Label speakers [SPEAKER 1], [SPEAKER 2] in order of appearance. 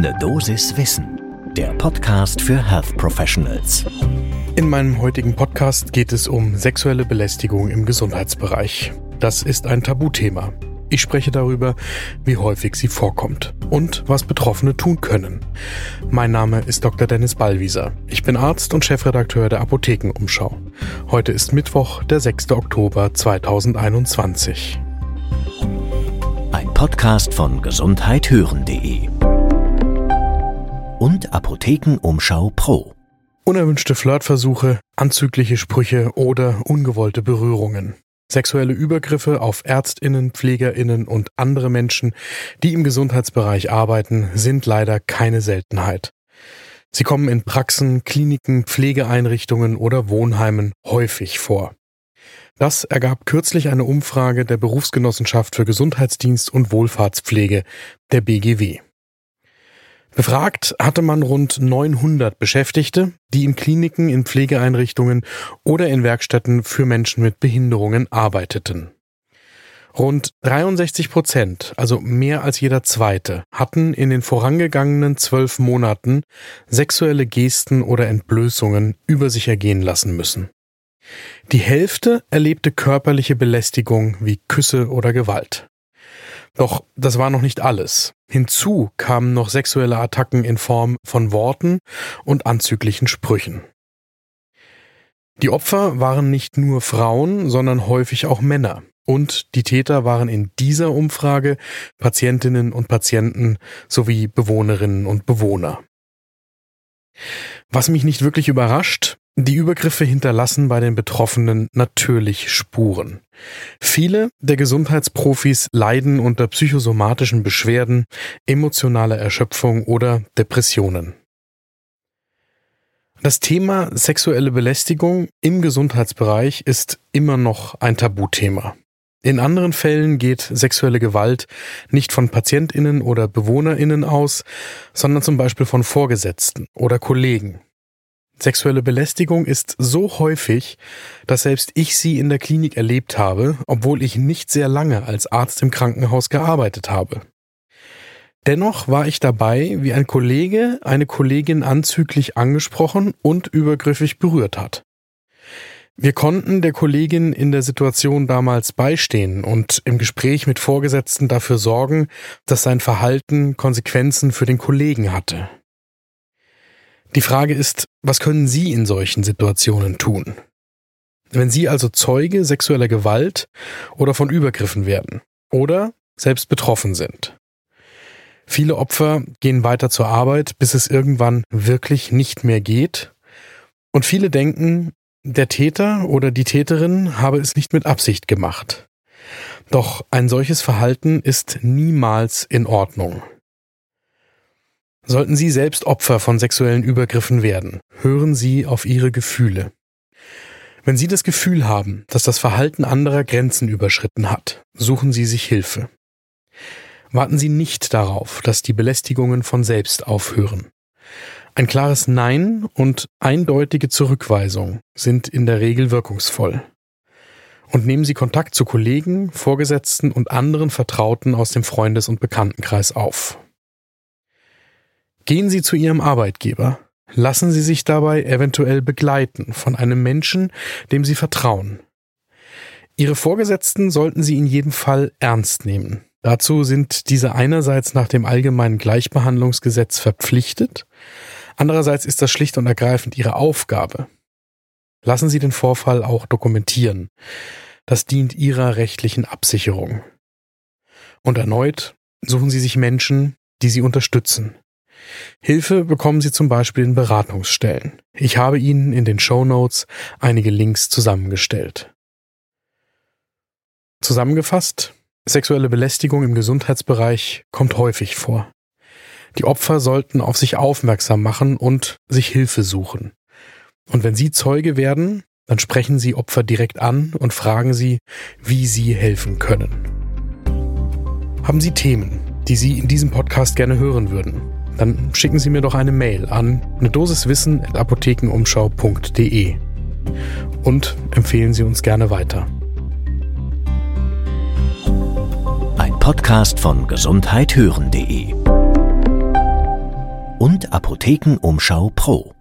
[SPEAKER 1] Ne Dosis Wissen, der Podcast für Health Professionals.
[SPEAKER 2] In meinem heutigen Podcast geht es um sexuelle Belästigung im Gesundheitsbereich. Das ist ein Tabuthema. Ich spreche darüber, wie häufig sie vorkommt und was Betroffene tun können. Mein Name ist Dr. Dennis Ballwieser. Ich bin Arzt und Chefredakteur der Apothekenumschau. Heute ist Mittwoch, der 6. Oktober 2021.
[SPEAKER 1] Ein Podcast von gesundheithören.de und Apothekenumschau Pro.
[SPEAKER 2] Unerwünschte Flirtversuche, anzügliche Sprüche oder ungewollte Berührungen. Sexuelle Übergriffe auf Ärztinnen, Pflegerinnen und andere Menschen, die im Gesundheitsbereich arbeiten, sind leider keine Seltenheit. Sie kommen in Praxen, Kliniken, Pflegeeinrichtungen oder Wohnheimen häufig vor. Das ergab kürzlich eine Umfrage der Berufsgenossenschaft für Gesundheitsdienst und Wohlfahrtspflege, der BGW. Befragt hatte man rund 900 Beschäftigte, die in Kliniken, in Pflegeeinrichtungen oder in Werkstätten für Menschen mit Behinderungen arbeiteten. Rund 63 Prozent, also mehr als jeder zweite, hatten in den vorangegangenen zwölf Monaten sexuelle Gesten oder Entblößungen über sich ergehen lassen müssen. Die Hälfte erlebte körperliche Belästigung wie Küsse oder Gewalt. Doch das war noch nicht alles. Hinzu kamen noch sexuelle Attacken in Form von Worten und anzüglichen Sprüchen. Die Opfer waren nicht nur Frauen, sondern häufig auch Männer. Und die Täter waren in dieser Umfrage Patientinnen und Patienten sowie Bewohnerinnen und Bewohner. Was mich nicht wirklich überrascht, die Übergriffe hinterlassen bei den Betroffenen natürlich Spuren. Viele der Gesundheitsprofis leiden unter psychosomatischen Beschwerden, emotionaler Erschöpfung oder Depressionen. Das Thema sexuelle Belästigung im Gesundheitsbereich ist immer noch ein Tabuthema. In anderen Fällen geht sexuelle Gewalt nicht von Patientinnen oder Bewohnerinnen aus, sondern zum Beispiel von Vorgesetzten oder Kollegen. Sexuelle Belästigung ist so häufig, dass selbst ich sie in der Klinik erlebt habe, obwohl ich nicht sehr lange als Arzt im Krankenhaus gearbeitet habe. Dennoch war ich dabei, wie ein Kollege eine Kollegin anzüglich angesprochen und übergriffig berührt hat. Wir konnten der Kollegin in der Situation damals beistehen und im Gespräch mit Vorgesetzten dafür sorgen, dass sein Verhalten Konsequenzen für den Kollegen hatte. Die Frage ist, was können Sie in solchen Situationen tun? Wenn Sie also Zeuge sexueller Gewalt oder von Übergriffen werden oder selbst betroffen sind. Viele Opfer gehen weiter zur Arbeit, bis es irgendwann wirklich nicht mehr geht. Und viele denken, der Täter oder die Täterin habe es nicht mit Absicht gemacht. Doch ein solches Verhalten ist niemals in Ordnung. Sollten Sie selbst Opfer von sexuellen Übergriffen werden, hören Sie auf Ihre Gefühle. Wenn Sie das Gefühl haben, dass das Verhalten anderer Grenzen überschritten hat, suchen Sie sich Hilfe. Warten Sie nicht darauf, dass die Belästigungen von selbst aufhören. Ein klares Nein und eindeutige Zurückweisung sind in der Regel wirkungsvoll. Und nehmen Sie Kontakt zu Kollegen, Vorgesetzten und anderen Vertrauten aus dem Freundes- und Bekanntenkreis auf. Gehen Sie zu Ihrem Arbeitgeber. Lassen Sie sich dabei eventuell begleiten von einem Menschen, dem Sie vertrauen. Ihre Vorgesetzten sollten Sie in jedem Fall ernst nehmen. Dazu sind diese einerseits nach dem allgemeinen Gleichbehandlungsgesetz verpflichtet, andererseits ist das schlicht und ergreifend Ihre Aufgabe. Lassen Sie den Vorfall auch dokumentieren. Das dient Ihrer rechtlichen Absicherung. Und erneut suchen Sie sich Menschen, die Sie unterstützen. Hilfe bekommen Sie zum Beispiel in Beratungsstellen. Ich habe Ihnen in den Show Notes einige Links zusammengestellt. Zusammengefasst, sexuelle Belästigung im Gesundheitsbereich kommt häufig vor. Die Opfer sollten auf sich aufmerksam machen und sich Hilfe suchen. Und wenn Sie Zeuge werden, dann sprechen Sie Opfer direkt an und fragen Sie, wie Sie helfen können. Haben Sie Themen, die Sie in diesem Podcast gerne hören würden? Dann schicken Sie mir doch eine Mail an eine Dosiswissen apothekenumschau.de und empfehlen Sie uns gerne weiter.
[SPEAKER 1] Ein Podcast von gesundheithören.de und Apothekenumschau Pro.